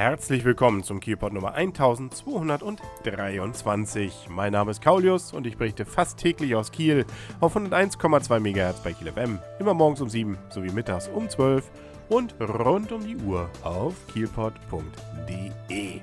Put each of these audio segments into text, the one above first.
Herzlich willkommen zum Kielpot Nummer 1223. Mein Name ist Kaulius und ich berichte fast täglich aus Kiel auf 101,2 MHz bei Kiel FM, immer morgens um 7 sowie mittags um 12 und rund um die Uhr auf kielpot.de.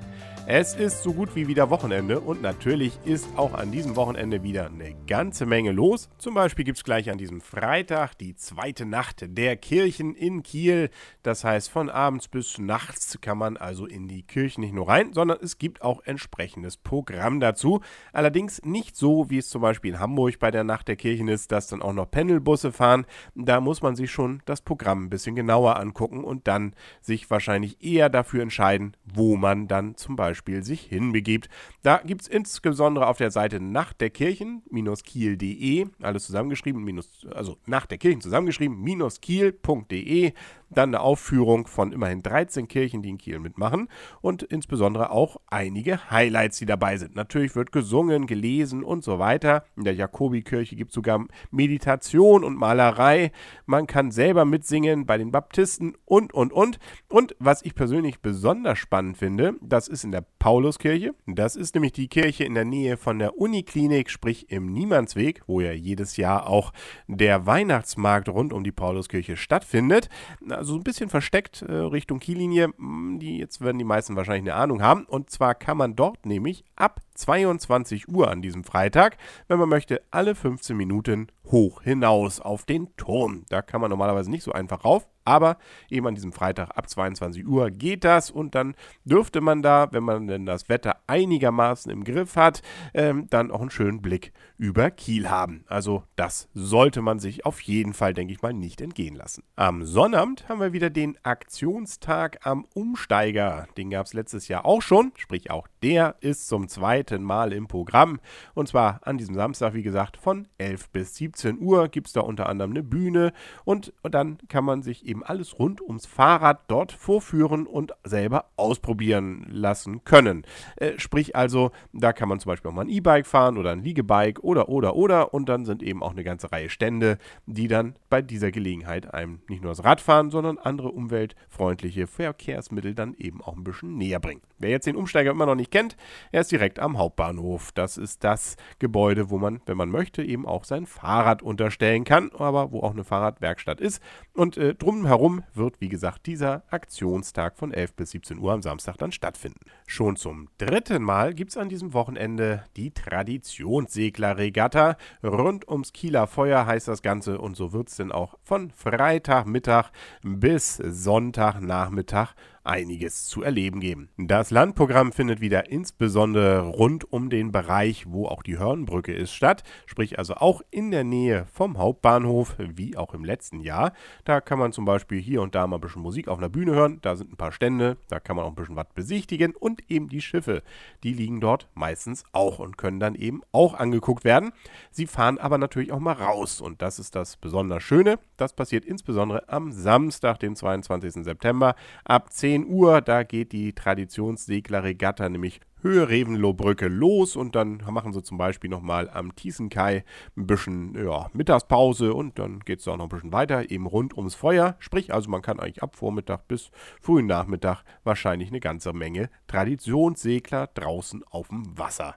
Es ist so gut wie wieder Wochenende und natürlich ist auch an diesem Wochenende wieder eine ganze Menge los. Zum Beispiel gibt es gleich an diesem Freitag die zweite Nacht der Kirchen in Kiel. Das heißt, von abends bis nachts kann man also in die Kirchen nicht nur rein, sondern es gibt auch entsprechendes Programm dazu. Allerdings nicht so, wie es zum Beispiel in Hamburg bei der Nacht der Kirchen ist, dass dann auch noch Pendelbusse fahren. Da muss man sich schon das Programm ein bisschen genauer angucken und dann sich wahrscheinlich eher dafür entscheiden, wo man dann zum Beispiel Beispiel sich hinbegibt. Da gibt es insbesondere auf der Seite nach der Kirchen-kiel.de, alles zusammengeschrieben, minus, also nach der Kirchen zusammengeschrieben, kiel.de dann eine Aufführung von immerhin 13 Kirchen, die in Kiel mitmachen und insbesondere auch einige Highlights, die dabei sind. Natürlich wird gesungen, gelesen und so weiter. In der Jakobikirche gibt es sogar Meditation und Malerei. Man kann selber mitsingen bei den Baptisten und, und, und. Und was ich persönlich besonders spannend finde, das ist in der Pauluskirche. Das ist nämlich die Kirche in der Nähe von der Uniklinik, sprich im Niemandsweg, wo ja jedes Jahr auch der Weihnachtsmarkt rund um die Pauluskirche stattfindet also ein bisschen versteckt äh, Richtung Kiellinie. Hm, die jetzt werden die meisten wahrscheinlich eine Ahnung haben. Und zwar kann man dort nämlich ab 22 Uhr an diesem Freitag, wenn man möchte, alle 15 Minuten hoch hinaus auf den Turm. Da kann man normalerweise nicht so einfach rauf, aber eben an diesem Freitag ab 22 Uhr geht das und dann dürfte man da, wenn man denn das Wetter einigermaßen im Griff hat, ähm, dann auch einen schönen Blick über Kiel haben. Also das sollte man sich auf jeden Fall, denke ich mal, nicht entgehen lassen. Am Sonnabend haben wir wieder den Aktionstag am Umsteiger. Den gab es letztes Jahr auch schon, sprich auch der ist zum zweiten Mal im Programm. Und zwar an diesem Samstag, wie gesagt, von 11 bis 17 Uhr gibt es da unter anderem eine Bühne und, dann kann man sich eben eben alles rund ums Fahrrad dort vorführen und selber ausprobieren lassen können. Äh, sprich also, da kann man zum Beispiel auch mal ein E-Bike fahren oder ein Liegebike oder, oder, oder und dann sind eben auch eine ganze Reihe Stände, die dann bei dieser Gelegenheit einem nicht nur das Radfahren, sondern andere umweltfreundliche Verkehrsmittel dann eben auch ein bisschen näher bringen. Wer jetzt den Umsteiger immer noch nicht kennt, er ist direkt am Hauptbahnhof. Das ist das Gebäude, wo man, wenn man möchte, eben auch sein Fahrrad unterstellen kann, aber wo auch eine Fahrradwerkstatt ist. Und äh, drum herum wird, wie gesagt, dieser Aktionstag von 11 bis 17 Uhr am Samstag dann stattfinden. Schon zum dritten Mal gibt es an diesem Wochenende die Traditionsseglerregatta. Rund ums Kieler Feuer heißt das Ganze und so wird es denn auch von Freitagmittag bis Sonntagnachmittag einiges zu erleben geben. Das Landprogramm findet wieder insbesondere rund um den Bereich, wo auch die Hörnbrücke ist, statt, sprich also auch in der Nähe vom Hauptbahnhof, wie auch im letzten Jahr. Da kann man zum Beispiel hier und da mal ein bisschen Musik auf einer Bühne hören, da sind ein paar Stände, da kann man auch ein bisschen was besichtigen und eben die Schiffe, die liegen dort meistens auch und können dann eben auch angeguckt werden. Sie fahren aber natürlich auch mal raus und das ist das besonders Schöne. Das passiert insbesondere am Samstag, den 22. September ab 10 10 Uhr, da geht die Traditionsseglerregatta nämlich Höhe Revenlohbrücke los und dann machen sie zum Beispiel nochmal am Tiesenkai ein bisschen ja, Mittagspause und dann geht es auch noch ein bisschen weiter, eben rund ums Feuer. Sprich, also man kann eigentlich ab Vormittag bis frühen Nachmittag wahrscheinlich eine ganze Menge Traditionssegler draußen auf dem Wasser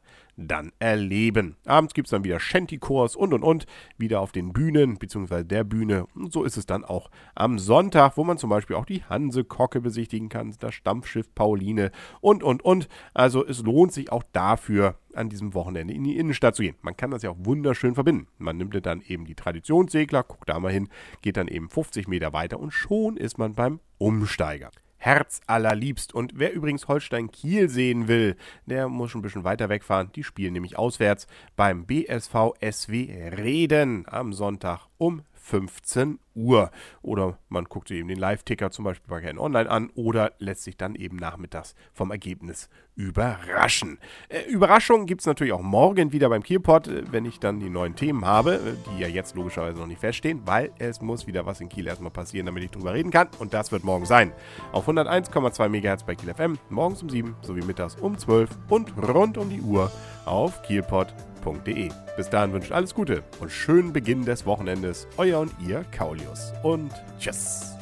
dann erleben. Abends gibt es dann wieder Shanty-Kurs und und und, wieder auf den Bühnen, beziehungsweise der Bühne. Und so ist es dann auch am Sonntag, wo man zum Beispiel auch die Hanse-Kocke besichtigen kann, das Stampfschiff Pauline und und und. Also es lohnt sich auch dafür, an diesem Wochenende in die Innenstadt zu gehen. Man kann das ja auch wunderschön verbinden. Man nimmt dann eben die Traditionssegler, guckt da mal hin, geht dann eben 50 Meter weiter und schon ist man beim Umsteiger. Herz allerliebst. Und wer übrigens Holstein Kiel sehen will, der muss schon ein bisschen weiter wegfahren. Die spielen nämlich auswärts beim BSV SW Reden am Sonntag um 15 Uhr. Oder man guckt eben den Live-Ticker zum Beispiel bei KN Online an oder lässt sich dann eben nachmittags vom Ergebnis überraschen. Äh, Überraschungen gibt es natürlich auch morgen wieder beim Kielpot, äh, wenn ich dann die neuen Themen habe, äh, die ja jetzt logischerweise noch nicht feststehen, weil es muss wieder was in Kiel erstmal passieren, damit ich drüber reden kann. Und das wird morgen sein. Auf 101,2 MHz bei Kiel FM, morgens um 7 sowie mittags um 12 und rund um die Uhr auf kielpot.de. Bis dahin wünscht alles Gute und schönen Beginn des Wochenendes. Euer und ihr Kaulius. Und tschüss.